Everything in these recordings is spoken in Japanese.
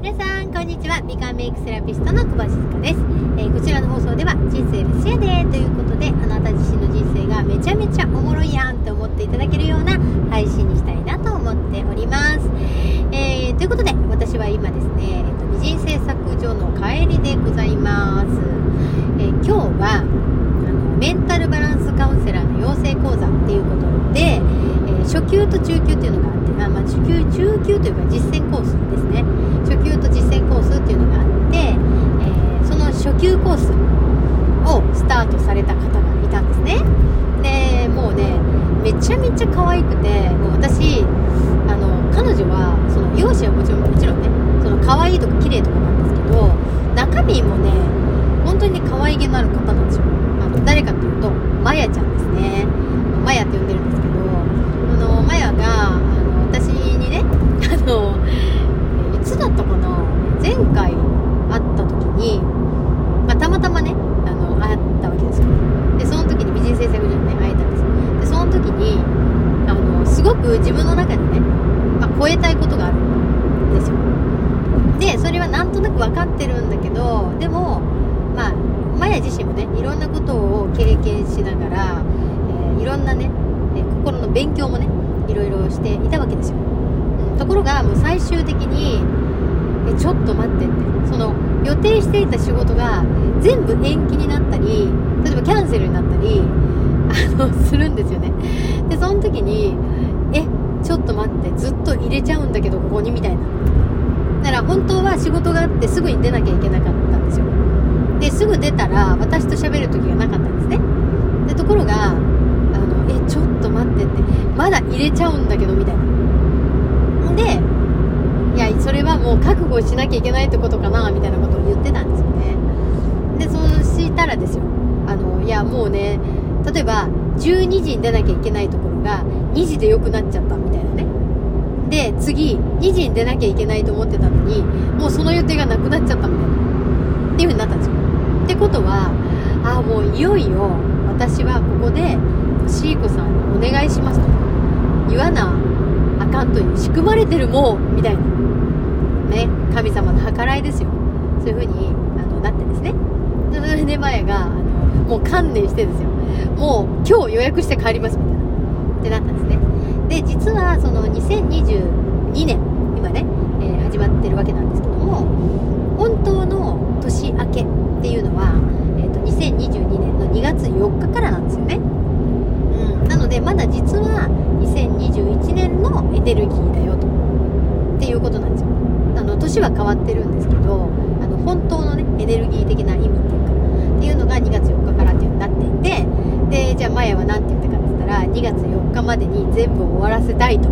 皆さんこんにちは。美顔メイクセラピストの小橋静香です、えー、こちらの放送では人生レスやでということであなた自身の人生がめちゃめちゃおもろいやんって思っていただけるような配信にしたいなと思っております、えー、ということで私は今ですね、えーと、美人製作所の帰りでございます、えー、今日はあのメンタルバランスカウンセラーの養成講座っていうことで、え、初級と中級っていうのがあってあ、まあ、中級中級というか実践コースですね。初級と実践コースっていうのがあって、えー、その初級コースをスタートされた方がいたんですね。でもうねめちゃめちゃ可愛くてもう私あの彼女はその容姿はもちろんもちろんねその可愛いとか綺麗とかなんですけど中身もね本当にね可愛げのある方なんですよ。あの誰かっていうとまやちゃんですね。まやって呼んでるんですけどあのまやがあの私にねあのいつだったかな前回会った時に、まあ、たまたまねあの会ったわけですよ。でその時に美人製作所にね会えたんですよ。でその時にあのすごく自分の中でね、まあ、超えたいことがあるんですよ。でそれはなんとなく分かってるんだけどでもまあマヤ自身もねいろんなことを経験しながら、えー、いろんなね、え、心の勉強もねいろいろしていたわけですよ、うん、ところがもう最終的にえちょっと待ってって。その予定していた仕事が全部延期になったり例えばキャンセルになったりあのするんですよね。でその時にえちょっと待ってずっと入れちゃうんだけどここにみたいな。だから本当は仕事があってすぐに出なきゃいけなかったんですよ。ですぐ出たら私と喋る時がなかったんですね。でところがあのえちょっと待ってってまだ入れちゃうんだけどみたいな。でいやそれはもう覚悟しなきゃいけないってことかなみたいなことを言ってたんですよね。でそうしたらですよ。あのいやもうね例えば12時に出なきゃいけないところが2時で良くなっちゃったみたいなね。で次2時に出なきゃいけないと思ってたのにもうその予定がなくなっちゃったみたいな。っていう風になったんですよ。ってことはああもういよいよ私はここでシーコさんにお願いしますと。言わなあかんという仕組まれてるもんみたいな。ね神様の計らいですよ。そういう風にあのなってですね。それで前があのもう観念してですよ。もう今日予約して帰りますみたいな。ってなったんですね。で実はその2022年今ね、えー、始まってるわけなんですけども本当の年明けっていうのは、えーと、2022年の2月4日からなんですよね、うん、なのでまだ実は2021年のエネルギーだよと。っていうことなんですよ。年は変わってるんですけどあの本当のねエネルギー的な意味っていうかっていうのが2月4日からっていうになっていてでじゃあマヤは何て言ったかって言ったら2月4日までに全部終わらせたいと。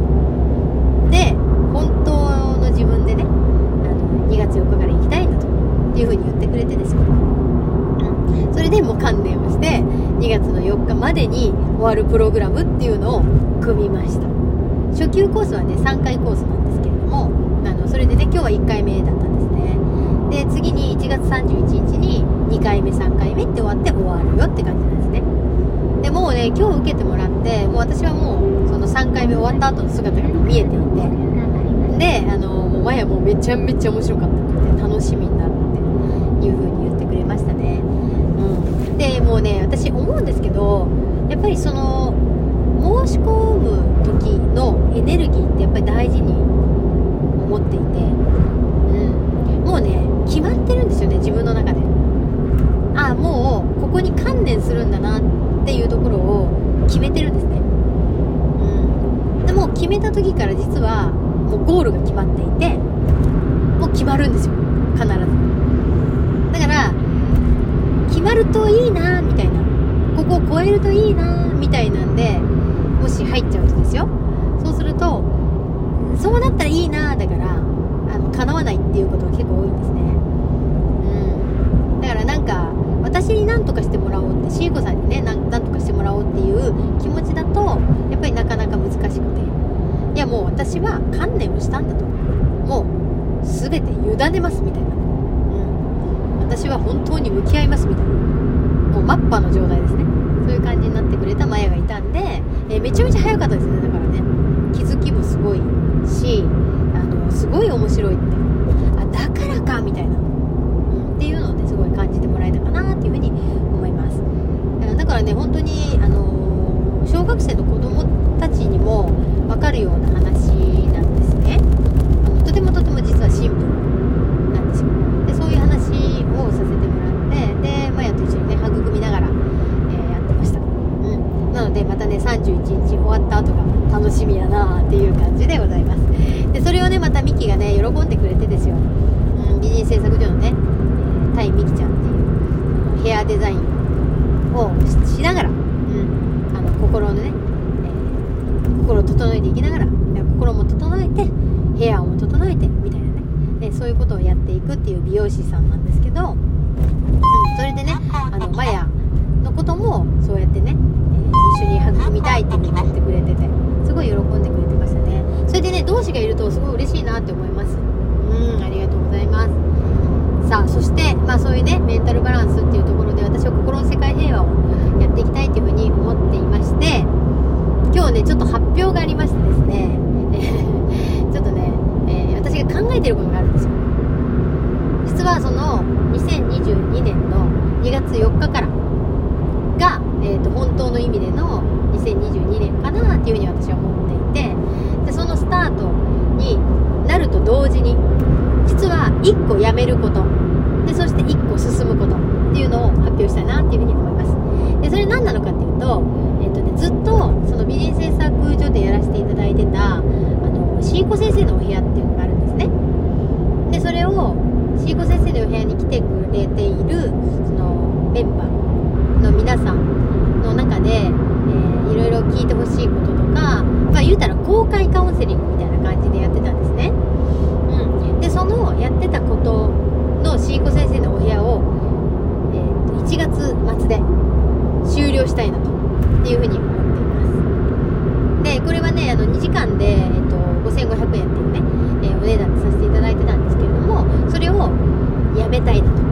で本当の自分でねあの2月4日から行きたいんだと。っていうふうに言ってくれてですよ、うん、それでもう観念をして2月の4日までに終わるプログラムっていうのを組みました。初級コースはね3回コースなんですけどそれでね今日は1回目だったんですね。で次に1月31日に2回目3回目って終わって終わるよって感じなんですね。でもうね今日受けてもらってもう私はもうその3回目終わった後の姿が見えていて。であのもうマヤもめちゃめちゃ面白かったって楽しみになるっていう風に言ってくれましたね。うん。でもうね私思うんですけどやっぱりその申し込む時のエネルギーってやっぱり大事に思っていて、うん、もうね決まってるんですよね自分の中でああもうここに観念するんだなっていうところを決めてるんですね、うん、でも決めた時から実はもうゴールが決まっていてもう決まるんですよ。必ず。だから決まるといいなみたいな。ここを超えるといいなみたいなんでもし入っちゃうとですよ。そうするとそうなったらいいなだからあの叶わないっていうことが結構多いんですね。うん。だからなんか私に何とかしてもらおうってシーコさんにね何とかしてもらおうっていう気持ちだとやっぱりなかなか難しくて。いやもう私は観念をしたんだと。もう全て委ねますみたいな、うん、私は本当に向き合いますみたいな。もうマッパの状態ですね。そういう感じになってくれたマヤがいたんで、えー、めちゃめちゃ早かったですね。だからね。気づきもすごいしあのすごい面白いって。あだだみたいな、うん、っていうのをねすごい感じてもらえたかなっていうふうに思います。だからね本当にあの小学生の子供たちにも分かるような話なんですね。あのとてもとても実はシンプルなんですよでそういう話をさせてもらってでマヤと一緒にね育みながら、えー、やってました、うん、なのでまたね31日終わった後が楽しみやなっていう感じでございますでそれをねまたミキがね喜んでくれてですよ、うん、美人製作所のねタイミキちゃんっていうヘアデザインをしながら心のね、えー、心を整えていきながら心も整えて部屋も整えてみたいなね。でそういうことをやっていくっていう美容師さんなんですけど、うん、それでねあのマヤのこともそうやってね、えー、一緒に育みたいっていうふうに言ってくれててすごい喜んでくれてましたね。それでね同志がいるとすごい嬉しいなって思います。うんありがとうございます。さあそしてまあそういうねメンタルバランスっていうところで私は心の世界平和をやっていきたいというふうに思っていまして今日ねちょっと発表がありましてですねちょっとね、えー、私が考えてることがあるんですよ実はその2022年の2月4日からが、えーと、本当の意味での2022年かなっていうふうに私は思っていてでそのスタートになると同時に実は1個やめること。でそして1個進むことっていうのを発表したいなっていうふうに思います。でそれ何なのかっていうと,、えーとね、ずっとその美人製作所でやらせていただいてたあのシーコ先生のお部屋っていうのがあるんですね。でそれをシーコ先生のお部屋に来てくれているそのメンバーの皆さんの中で、えー、いろいろ聞いてほしいこととかまあ言うたら公開カウンセリングみたいな感じでやってたんですね、うん、でそのやってたことのシーコ先生のお部屋を、えー、と1月末で終了したいなというふうに思っていますでこれはねあの2時間で、えっと、5500円っていうね、えー、お値段でさせていただいてたんですけれどもそれをやめたいなと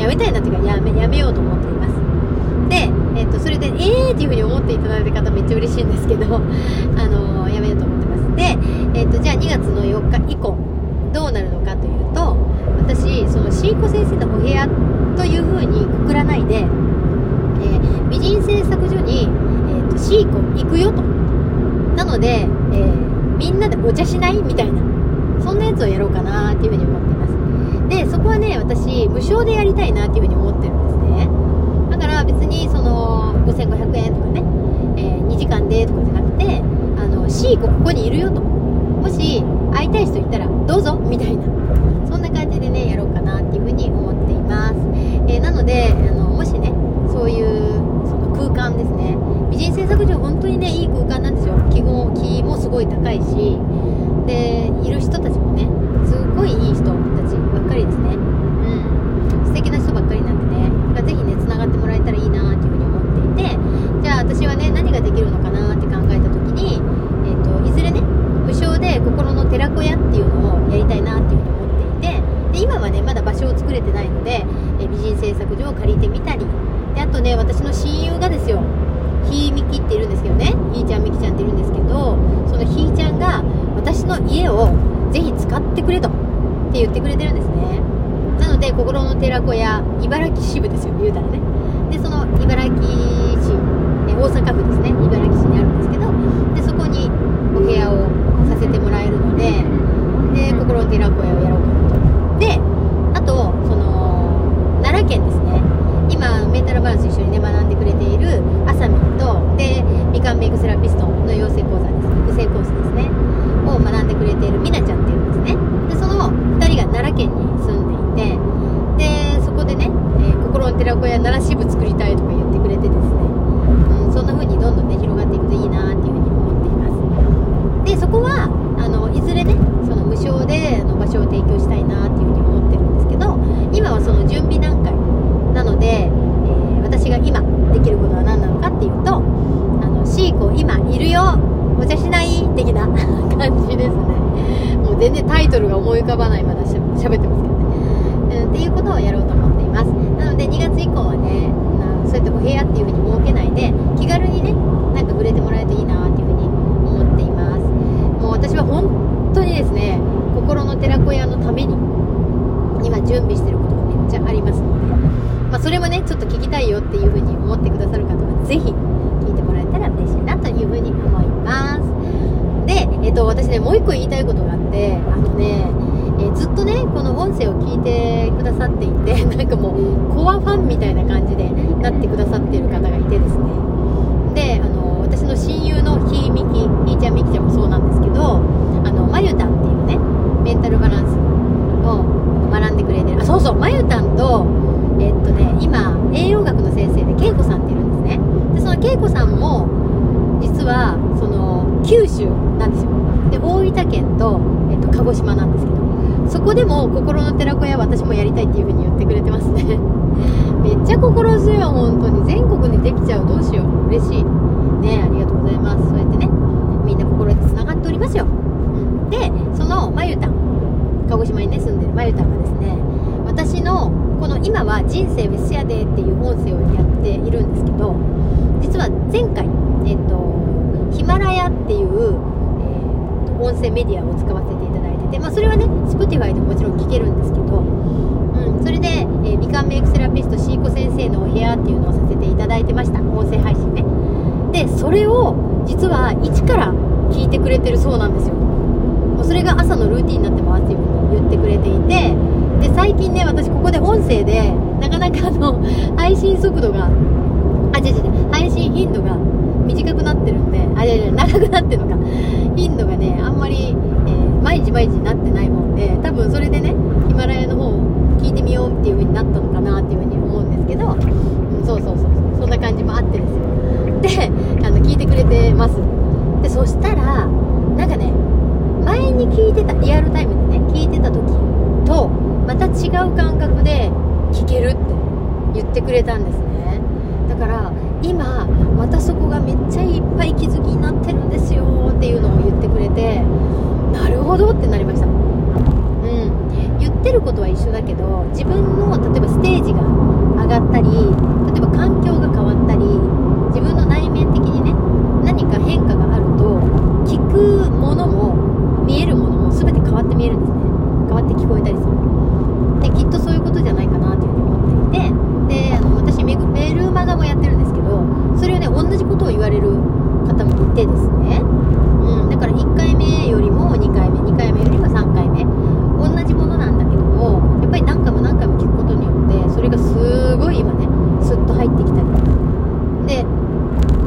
やめたいなというかやめやめようと思っていますで、えっと、それでえーっていうふうに思っていただいた方めっちゃ嬉しいんですけど あのー、やめようと思ってます。で、えっと、じゃあ2月の4日以降どうなるのかというと私そのシーコ先生のお部屋というふうにくくらないでえ美人製作所に、えーと、シーコ行くよと。なので、えー、みんなでお茶しないみたいなそんなやつをやろうかなっていうふうに思ってます。でそこはね私無償でやりたいなっていうふうに思ってるから別にその5500円とかね、えー、2時間でとかじゃなくてあのシーコここにいるよと。もし会いたい人いたらどうぞみたいな。そんな感じでねやろうかなっていうふうに思っています、えー、なのであのもしねそういうその空間ですね。美人製作所本当にねいい空間なんですよ。気も気もすごい高いし。でいる人たちもねすっごいいい人たちばっかりですね。うん。素敵な人ばっかりなんでねだからぜひねつながってもらえたらいいなっていうふうに思っていてじゃあ私はね何ができるのかなって考えた時に、えーと、いずれね無償で心の寺子屋っていうのをやりたいなっていうふうに思っていてで今はねまだ場所を作れてないので、え美人製作所を借りてみたりであとね私の親友がですよひーみきっているんですけどねひーちゃんみきちゃんっているんですけどそのひーちゃんが私の家をぜひ使ってくれとって言ってくれてるんですね。なので心の寺子屋茨城支部ですよ言うたらね。でその茨城市え大阪府ですね。茨城市にあるんですけどでそこにお部屋をさせてもらえるのでで心の寺子屋をやろうかなと。であとその奈良県ですね。今メンタルバランス一緒にね学んでくれているあさみんとでみかんメイクセラピストの養成講座です。育成コースですね。こう今いるよお茶しない？的な 感じですね。もう全然タイトルが思い浮かばないまだしゃべってますけどね、うん、っていうことをやろうと思っています。なので2月以降はね、まあ、そうやってお部屋っていう風に設けないで気軽にねなんか触れてもらえるといいなっていう風に思っています。もう私は本当にですね心の寺子屋のために今準備してることがめっちゃありますので、まあ、それもねちょっと聞きたいよっていう風に思ってくださる方は是非ら嬉しいなというふうに思います。で、えっと、私ねもう一個言いたいことがあってあのね、えずっとねこの音声を聞いてくださっていて なんかもうコアファンみたいな感じでなってくださっている方がいてですね。であの私の親友のひーみきひーちゃんみきちゃんもそうなんですけどあのまゆたんっていうねメンタルバランスを学んでくれてる。あそうそうまゆたんとえっとね今栄養学の先生でそのけいこさんも実はその九州なんですよ。で大分県と、えっと、鹿児島なんですけど。そこでも心の寺子屋私もやりたいっていう風に言ってくれてますね。めっちゃ心強い本当に。全国にできちゃうどうしよう。嬉しい。ねありがとうございます。そうやってねみんな心でつながっておりますよ、でそのまゆたん。鹿児島にね住んでる。まゆたんがですね私のこの今は「人生フェスやで」っていう音声をやっているんですけど実は前回えっとヒマラヤっていう、えー音声メディアを使わせていただいてて、まあ、それはね Spotify でももちろん聞けるんですけど、うん、それで、えー、美観メイクセラピストシーコ先生のお部屋っていうのをさせていただいてました。音声配信ね。でそれを実は一から聞いてくれてるそうなんですよ。もうそれが朝のルーティンになってますっていうふうに言ってくれていてで最近ね私ここで音声でなかなかあの配信速度があ違う違う配信頻度が短くなってるんであ違う違う長くなってるのか。頻度がねあんまり、えー毎日毎日なってないもんで多分それでねヒマラヤの方を聞いてみようっていう風になったのかなっていう風に思うんですけど、うん、そうそうそうそう。そんな感じもあってですよ。であの聞いてくれてます。でそしたらなんかね前に聞いてたリアルタイムでね聞いてた時とまた違う感覚で聞けるって言ってくれたんですね。だから今またそこがめっちゃいっぱい気づきになってるんですよっていうのを言ってくれてなるほどってなりました。うん。言ってることは一緒だけど自分の例えばステージが上がったり例えば環境が変わったり自分の内面的にね何か変化があると聞くものも見えるものも全て変わって見えるんですね変わって聞こえたりするできっとそういうことじゃないかなというふうに思っていてであの私メグメルマガもやってるんですけどそれをね同じことを言われる方もいてですね、うん、だから1回目よりも2回目2回目よりも3回目同じものなんだけどもやっぱり何回も何回も聞くことによってそれがすごい今ねスッと入ってきたりで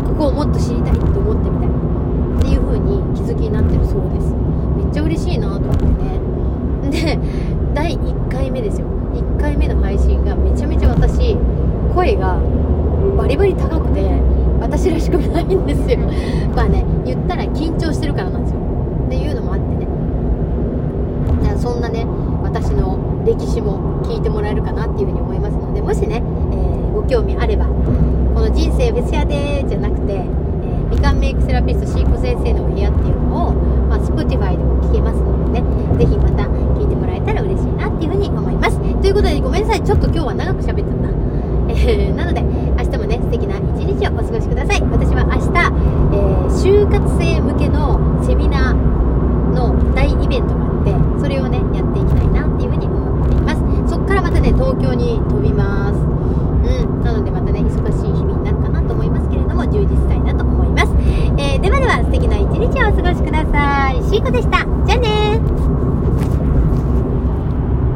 ここをもっと知りたいって思ってみたりっていう風に気づきになってるそうですめっちゃ嬉しいなと思ってねで第1回目ですよ1回目の配信がめちゃめちゃ私声がバリバリ高くて私らしくないんですよまあね言ったら緊張してるからなんですよ。っていうのもあってね。だからそんなね私の歴史も聞いてもらえるかなっていうふうに思いますのでもしね、えーご興味あればこの「人生別屋で」じゃなくて、えー美観メイクセラピストシーコ先生のお部屋っていうのを、まあ、Spotify でも聞けますのでねぜひまた聞いてもらえたら嬉しいなっていうふうに思います。ということでごめんなさい。ちょっと今日は長く喋っちゃった。えなので明日もね素敵な一日をお過ごしください。私は明日、就活生向けのセミナーの大イベントがあってそれをねやっていきたいなっていうふうに思っています。そっからまたね東京に飛びます。うん。なのでまたね忙しい日々になるかなと思いますけれども充実したいなと思います、えーではでは素敵な一日をお過ごしください。シーコでした。じゃあねー。